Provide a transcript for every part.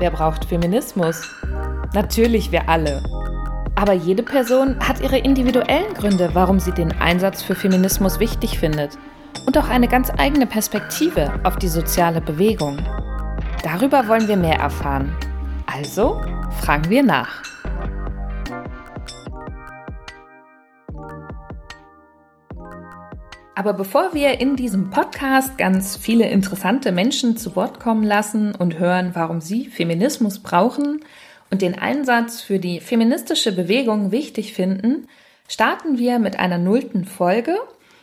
wer braucht Feminismus? Natürlich wir alle. Aber jede Person hat ihre individuellen Gründe, warum sie den Einsatz für Feminismus wichtig findet. Und auch eine ganz eigene Perspektive auf die soziale Bewegung. Darüber wollen wir mehr erfahren. Also fragen wir nach. Aber bevor wir in diesem Podcast ganz viele interessante Menschen zu Wort kommen lassen und hören, warum sie Feminismus brauchen und den Einsatz für die feministische Bewegung wichtig finden, starten wir mit einer nullten Folge.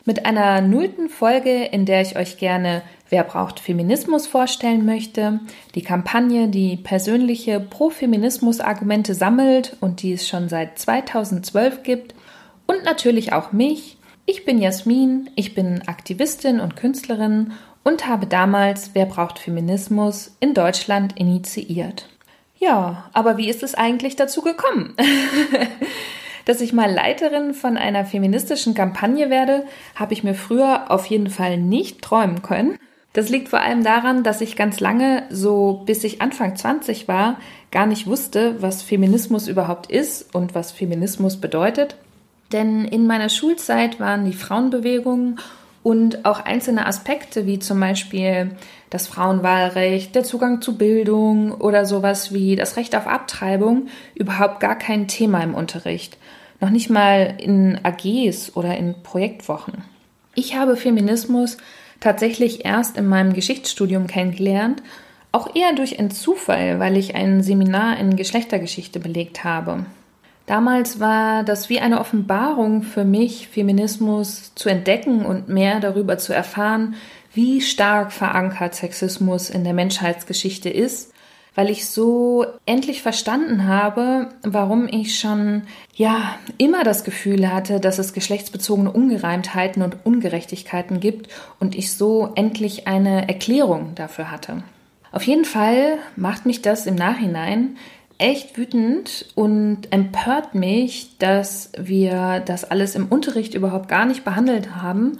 Mit einer nullten Folge, in der ich euch gerne Wer braucht Feminismus vorstellen möchte, die Kampagne, die persönliche Pro-Feminismus-Argumente sammelt und die es schon seit 2012 gibt und natürlich auch mich, ich bin Jasmin, ich bin Aktivistin und Künstlerin und habe damals Wer braucht Feminismus in Deutschland initiiert. Ja, aber wie ist es eigentlich dazu gekommen? Dass ich mal Leiterin von einer feministischen Kampagne werde, habe ich mir früher auf jeden Fall nicht träumen können. Das liegt vor allem daran, dass ich ganz lange, so bis ich Anfang 20 war, gar nicht wusste, was Feminismus überhaupt ist und was Feminismus bedeutet denn in meiner Schulzeit waren die Frauenbewegungen und auch einzelne Aspekte wie zum Beispiel das Frauenwahlrecht, der Zugang zu Bildung oder sowas wie das Recht auf Abtreibung überhaupt gar kein Thema im Unterricht. Noch nicht mal in AGs oder in Projektwochen. Ich habe Feminismus tatsächlich erst in meinem Geschichtsstudium kennengelernt, auch eher durch einen Zufall, weil ich ein Seminar in Geschlechtergeschichte belegt habe. Damals war das wie eine Offenbarung für mich, Feminismus zu entdecken und mehr darüber zu erfahren, wie stark verankert Sexismus in der Menschheitsgeschichte ist, weil ich so endlich verstanden habe, warum ich schon ja immer das Gefühl hatte, dass es geschlechtsbezogene Ungereimtheiten und Ungerechtigkeiten gibt und ich so endlich eine Erklärung dafür hatte. Auf jeden Fall macht mich das im Nachhinein echt wütend und empört mich, dass wir das alles im Unterricht überhaupt gar nicht behandelt haben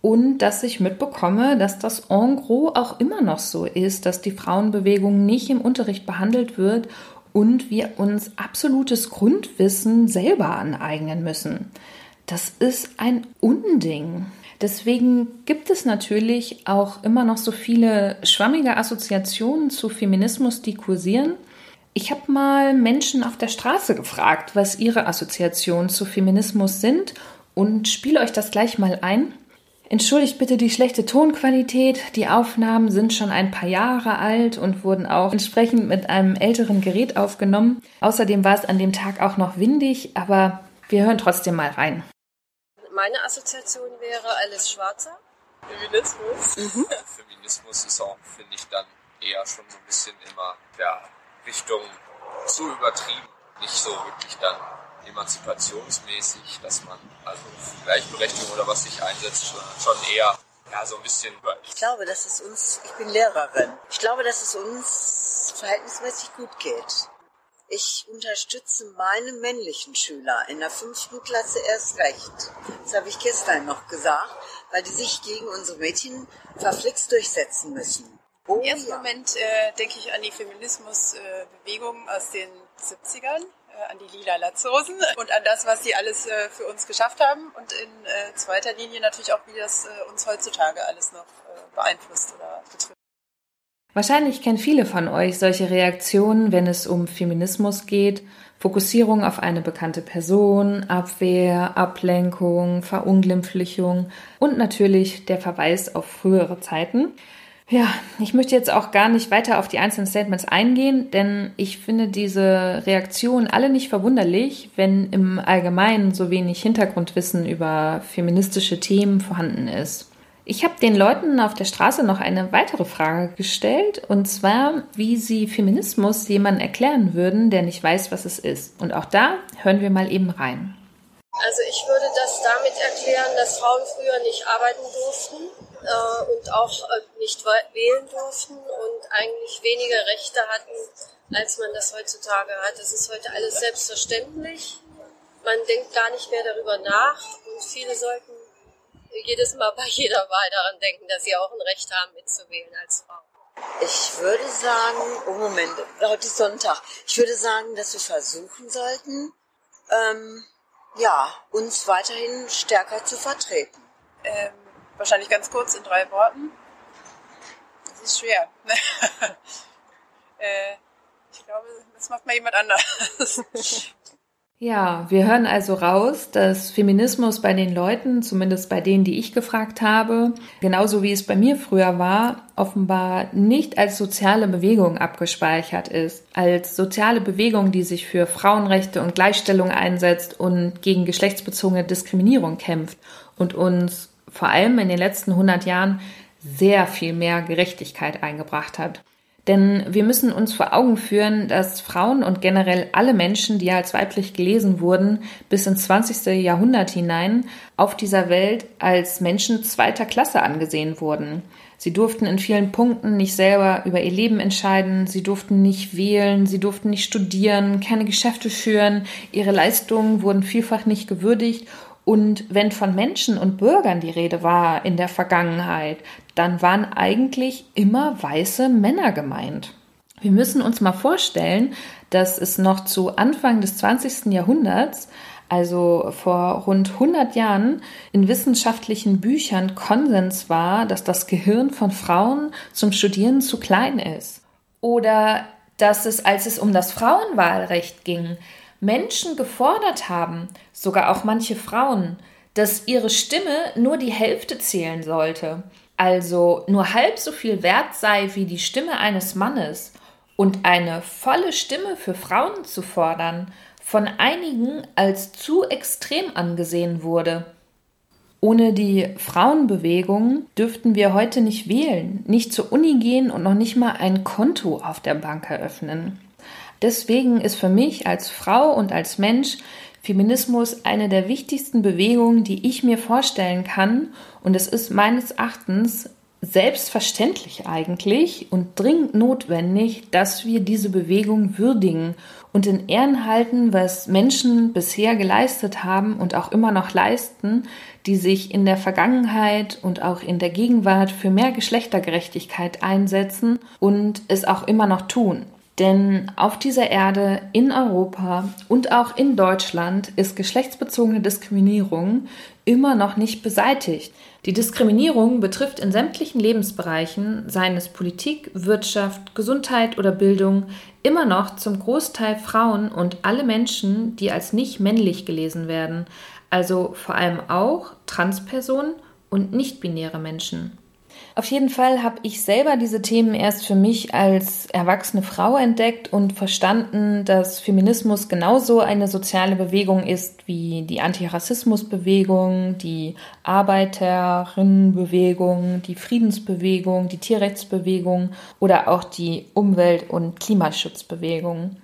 und dass ich mitbekomme, dass das en gros auch immer noch so ist, dass die Frauenbewegung nicht im Unterricht behandelt wird und wir uns absolutes Grundwissen selber aneignen müssen. Das ist ein Unding. Deswegen gibt es natürlich auch immer noch so viele schwammige Assoziationen zu Feminismus, die kursieren. Ich habe mal Menschen auf der Straße gefragt, was ihre Assoziationen zu Feminismus sind und spiele euch das gleich mal ein. Entschuldigt bitte die schlechte Tonqualität. Die Aufnahmen sind schon ein paar Jahre alt und wurden auch entsprechend mit einem älteren Gerät aufgenommen. Außerdem war es an dem Tag auch noch windig, aber wir hören trotzdem mal rein. Meine Assoziation wäre alles schwarzer. Feminismus. Mhm. Feminismus ist auch, finde ich, dann eher schon so ein bisschen immer, ja, Richtung zu übertrieben, nicht so wirklich dann emanzipationsmäßig, dass man also für Gleichberechtigung oder was sich einsetzt, schon, schon eher ja, so ein bisschen über. Ich glaube, dass es uns, ich bin Lehrerin, ich glaube, dass es uns verhältnismäßig gut geht. Ich unterstütze meine männlichen Schüler in der fünften Klasse erst recht. Das habe ich gestern noch gesagt, weil die sich gegen unsere Mädchen verflixt durchsetzen müssen. Oh, Im ersten ja. Moment äh, denke ich an die Feminismusbewegung äh, aus den 70ern, äh, an die lila Latzhosen und an das, was sie alles äh, für uns geschafft haben und in äh, zweiter Linie natürlich auch, wie das äh, uns heutzutage alles noch beeinflusst oder betrifft. Wahrscheinlich kennen viele von euch solche Reaktionen, wenn es um Feminismus geht. Fokussierung auf eine bekannte Person, Abwehr, Ablenkung, Verunglimpflichung und natürlich der Verweis auf frühere Zeiten. Ja, ich möchte jetzt auch gar nicht weiter auf die einzelnen Statements eingehen, denn ich finde diese Reaktionen alle nicht verwunderlich, wenn im Allgemeinen so wenig Hintergrundwissen über feministische Themen vorhanden ist. Ich habe den Leuten auf der Straße noch eine weitere Frage gestellt, und zwar, wie sie Feminismus jemandem erklären würden, der nicht weiß, was es ist. Und auch da hören wir mal eben rein. Also ich würde das damit erklären, dass Frauen früher nicht arbeiten durften äh, und auch äh, nicht wählen durften und eigentlich weniger Rechte hatten, als man das heutzutage hat. Das ist heute alles selbstverständlich. Man denkt gar nicht mehr darüber nach und viele sollten jedes Mal bei jeder Wahl daran denken, dass sie auch ein Recht haben, mitzuwählen als Frau. Ich würde sagen, oh Moment, heute ist Sonntag. Ich würde sagen, dass wir versuchen sollten, ähm, ja, uns weiterhin stärker zu vertreten. Ähm, wahrscheinlich ganz kurz in drei Worten. Das ist schwer. äh, ich glaube, das macht mal jemand anders. Ja, wir hören also raus, dass Feminismus bei den Leuten, zumindest bei denen, die ich gefragt habe, genauso wie es bei mir früher war, offenbar nicht als soziale Bewegung abgespeichert ist, als soziale Bewegung, die sich für Frauenrechte und Gleichstellung einsetzt und gegen geschlechtsbezogene Diskriminierung kämpft und uns vor allem in den letzten 100 Jahren sehr viel mehr Gerechtigkeit eingebracht hat. Denn wir müssen uns vor Augen führen, dass Frauen und generell alle Menschen, die als weiblich gelesen wurden, bis ins 20. Jahrhundert hinein auf dieser Welt als Menschen zweiter Klasse angesehen wurden. Sie durften in vielen Punkten nicht selber über ihr Leben entscheiden, sie durften nicht wählen, sie durften nicht studieren, keine Geschäfte führen, ihre Leistungen wurden vielfach nicht gewürdigt und wenn von Menschen und Bürgern die Rede war in der Vergangenheit, dann waren eigentlich immer weiße Männer gemeint. Wir müssen uns mal vorstellen, dass es noch zu Anfang des 20. Jahrhunderts, also vor rund 100 Jahren, in wissenschaftlichen Büchern Konsens war, dass das Gehirn von Frauen zum Studieren zu klein ist. Oder dass es, als es um das Frauenwahlrecht ging, Menschen gefordert haben, sogar auch manche Frauen, dass ihre Stimme nur die Hälfte zählen sollte, also nur halb so viel wert sei wie die Stimme eines Mannes und eine volle Stimme für Frauen zu fordern, von einigen als zu extrem angesehen wurde. Ohne die Frauenbewegung dürften wir heute nicht wählen, nicht zur Uni gehen und noch nicht mal ein Konto auf der Bank eröffnen. Deswegen ist für mich als Frau und als Mensch Feminismus eine der wichtigsten Bewegungen, die ich mir vorstellen kann. Und es ist meines Erachtens selbstverständlich eigentlich und dringend notwendig, dass wir diese Bewegung würdigen und in Ehren halten, was Menschen bisher geleistet haben und auch immer noch leisten, die sich in der Vergangenheit und auch in der Gegenwart für mehr Geschlechtergerechtigkeit einsetzen und es auch immer noch tun. Denn auf dieser Erde, in Europa und auch in Deutschland ist geschlechtsbezogene Diskriminierung immer noch nicht beseitigt. Die Diskriminierung betrifft in sämtlichen Lebensbereichen, seien es Politik, Wirtschaft, Gesundheit oder Bildung, immer noch zum Großteil Frauen und alle Menschen, die als nicht männlich gelesen werden, also vor allem auch Transpersonen und nicht-binäre Menschen. Auf jeden Fall habe ich selber diese Themen erst für mich als erwachsene Frau entdeckt und verstanden, dass Feminismus genauso eine soziale Bewegung ist wie die Antirassismusbewegung, die Arbeiterinnenbewegung, die Friedensbewegung, die Tierrechtsbewegung oder auch die Umwelt- und Klimaschutzbewegung.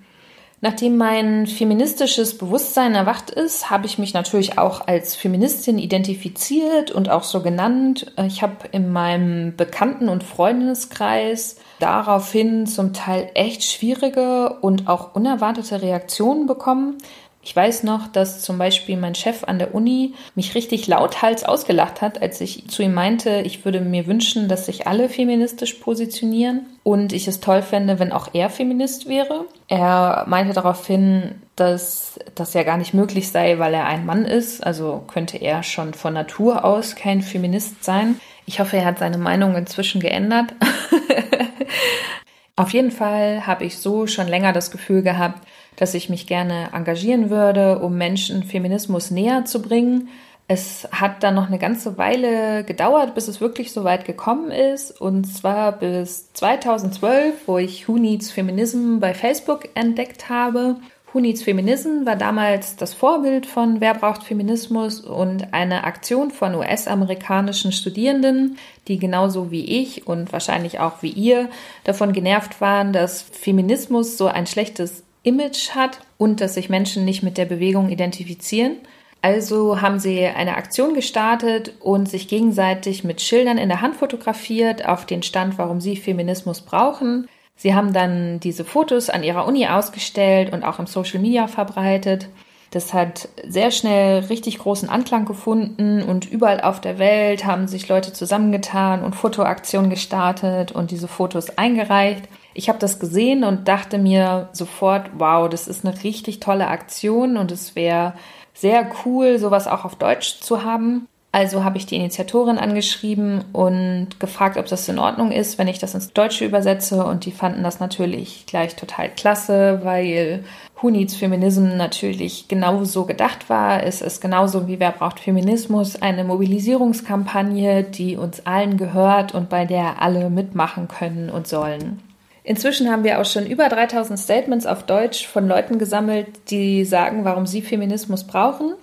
Nachdem mein feministisches Bewusstsein erwacht ist, habe ich mich natürlich auch als Feministin identifiziert und auch so genannt. Ich habe in meinem Bekannten- und Freundeskreis daraufhin zum Teil echt schwierige und auch unerwartete Reaktionen bekommen. Ich weiß noch, dass zum Beispiel mein Chef an der Uni mich richtig lauthals ausgelacht hat, als ich zu ihm meinte, ich würde mir wünschen, dass sich alle feministisch positionieren und ich es toll fände, wenn auch er Feminist wäre. Er meinte daraufhin, dass das ja gar nicht möglich sei, weil er ein Mann ist, also könnte er schon von Natur aus kein Feminist sein. Ich hoffe, er hat seine Meinung inzwischen geändert. Auf jeden Fall habe ich so schon länger das Gefühl gehabt, dass ich mich gerne engagieren würde, um Menschen Feminismus näher zu bringen. Es hat dann noch eine ganze Weile gedauert, bis es wirklich so weit gekommen ist. Und zwar bis 2012, wo ich Who Needs Feminism bei Facebook entdeckt habe. Who Needs Feminism war damals das Vorbild von Wer braucht Feminismus und eine Aktion von US-amerikanischen Studierenden, die genauso wie ich und wahrscheinlich auch wie ihr davon genervt waren, dass Feminismus so ein schlechtes Image hat und dass sich Menschen nicht mit der Bewegung identifizieren. Also haben sie eine Aktion gestartet und sich gegenseitig mit Schildern in der Hand fotografiert auf den Stand, warum sie Feminismus brauchen. Sie haben dann diese Fotos an ihrer Uni ausgestellt und auch im Social Media verbreitet. Das hat sehr schnell richtig großen Anklang gefunden und überall auf der Welt haben sich Leute zusammengetan und Fotoaktionen gestartet und diese Fotos eingereicht. Ich habe das gesehen und dachte mir sofort, wow, das ist eine richtig tolle Aktion und es wäre sehr cool, sowas auch auf Deutsch zu haben. Also habe ich die Initiatorin angeschrieben und gefragt, ob das in Ordnung ist, wenn ich das ins Deutsche übersetze. Und die fanden das natürlich gleich total klasse, weil Who Needs Feminism natürlich genauso gedacht war. Es ist genauso wie Wer braucht Feminismus eine Mobilisierungskampagne, die uns allen gehört und bei der alle mitmachen können und sollen. Inzwischen haben wir auch schon über 3000 Statements auf Deutsch von Leuten gesammelt, die sagen, warum sie Feminismus brauchen.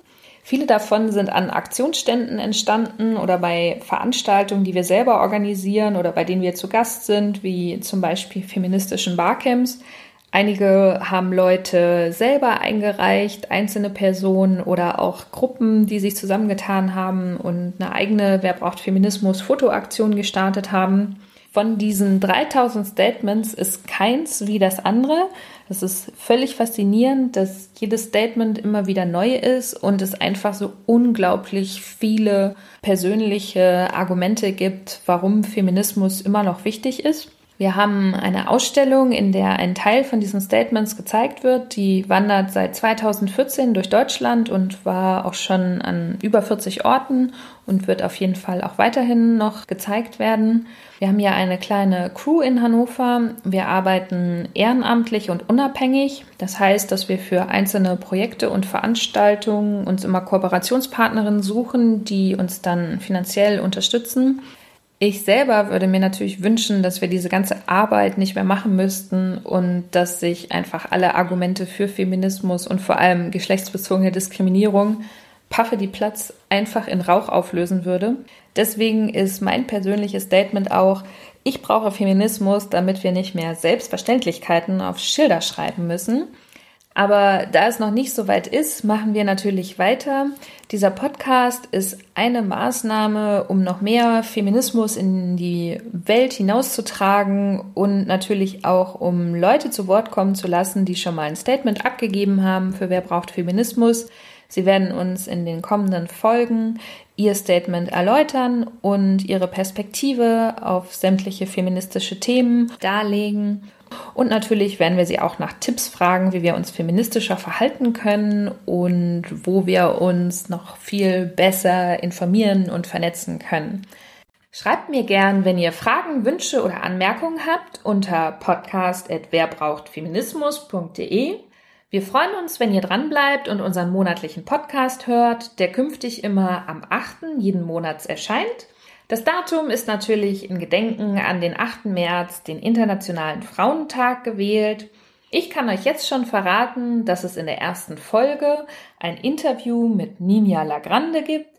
Viele davon sind an Aktionsständen entstanden oder bei Veranstaltungen, die wir selber organisieren oder bei denen wir zu Gast sind, wie zum Beispiel feministischen Barcamps. Einige haben Leute selber eingereicht, einzelne Personen oder auch Gruppen, die sich zusammengetan haben und eine eigene Wer braucht Feminismus Fotoaktion gestartet haben. Von diesen 3000 Statements ist keins wie das andere. Es ist völlig faszinierend, dass jedes Statement immer wieder neu ist und es einfach so unglaublich viele persönliche Argumente gibt, warum Feminismus immer noch wichtig ist. Wir haben eine Ausstellung, in der ein Teil von diesen Statements gezeigt wird. Die wandert seit 2014 durch Deutschland und war auch schon an über 40 Orten und wird auf jeden Fall auch weiterhin noch gezeigt werden. Wir haben ja eine kleine Crew in Hannover. Wir arbeiten ehrenamtlich und unabhängig. Das heißt, dass wir für einzelne Projekte und Veranstaltungen uns immer Kooperationspartnerinnen suchen, die uns dann finanziell unterstützen. Ich selber würde mir natürlich wünschen, dass wir diese ganze Arbeit nicht mehr machen müssten und dass sich einfach alle Argumente für Feminismus und vor allem geschlechtsbezogene Diskriminierung Paffe die Platz einfach in Rauch auflösen würde. Deswegen ist mein persönliches Statement auch, ich brauche Feminismus, damit wir nicht mehr Selbstverständlichkeiten auf Schilder schreiben müssen. Aber da es noch nicht so weit ist, machen wir natürlich weiter. Dieser Podcast ist eine Maßnahme, um noch mehr Feminismus in die Welt hinauszutragen und natürlich auch, um Leute zu Wort kommen zu lassen, die schon mal ein Statement abgegeben haben für Wer braucht Feminismus. Sie werden uns in den kommenden Folgen ihr Statement erläutern und ihre Perspektive auf sämtliche feministische Themen darlegen. Und natürlich werden wir sie auch nach Tipps fragen, wie wir uns feministischer verhalten können und wo wir uns noch viel besser informieren und vernetzen können. Schreibt mir gern, wenn ihr Fragen, Wünsche oder Anmerkungen habt unter podcast.werbrauchtfeminismus.de. Wir freuen uns, wenn ihr dranbleibt und unseren monatlichen Podcast hört, der künftig immer am 8. jeden Monats erscheint. Das Datum ist natürlich in Gedenken an den 8. März, den Internationalen Frauentag, gewählt. Ich kann euch jetzt schon verraten, dass es in der ersten Folge ein Interview mit Ninja Lagrande gibt.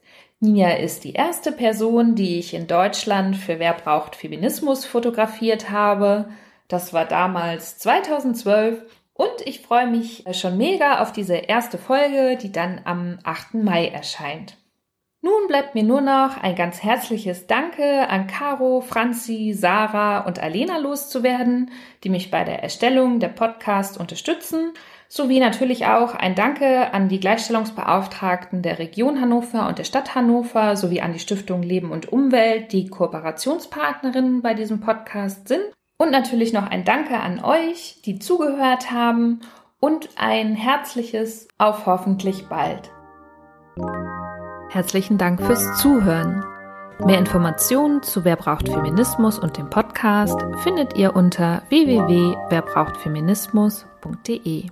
Ninja ist die erste Person, die ich in Deutschland für Wer braucht Feminismus fotografiert habe. Das war damals 2012 und ich freue mich schon mega auf diese erste Folge, die dann am 8. Mai erscheint. Nun bleibt mir nur noch ein ganz herzliches Danke an Caro, Franzi, Sarah und Alena loszuwerden, die mich bei der Erstellung der Podcast unterstützen, sowie natürlich auch ein Danke an die Gleichstellungsbeauftragten der Region Hannover und der Stadt Hannover sowie an die Stiftung Leben und Umwelt, die Kooperationspartnerinnen bei diesem Podcast sind. Und natürlich noch ein Danke an euch, die zugehört haben und ein herzliches auf hoffentlich bald. Herzlichen Dank fürs Zuhören. Mehr Informationen zu Wer braucht Feminismus und dem Podcast findet ihr unter www.werbrauchtfeminismus.de.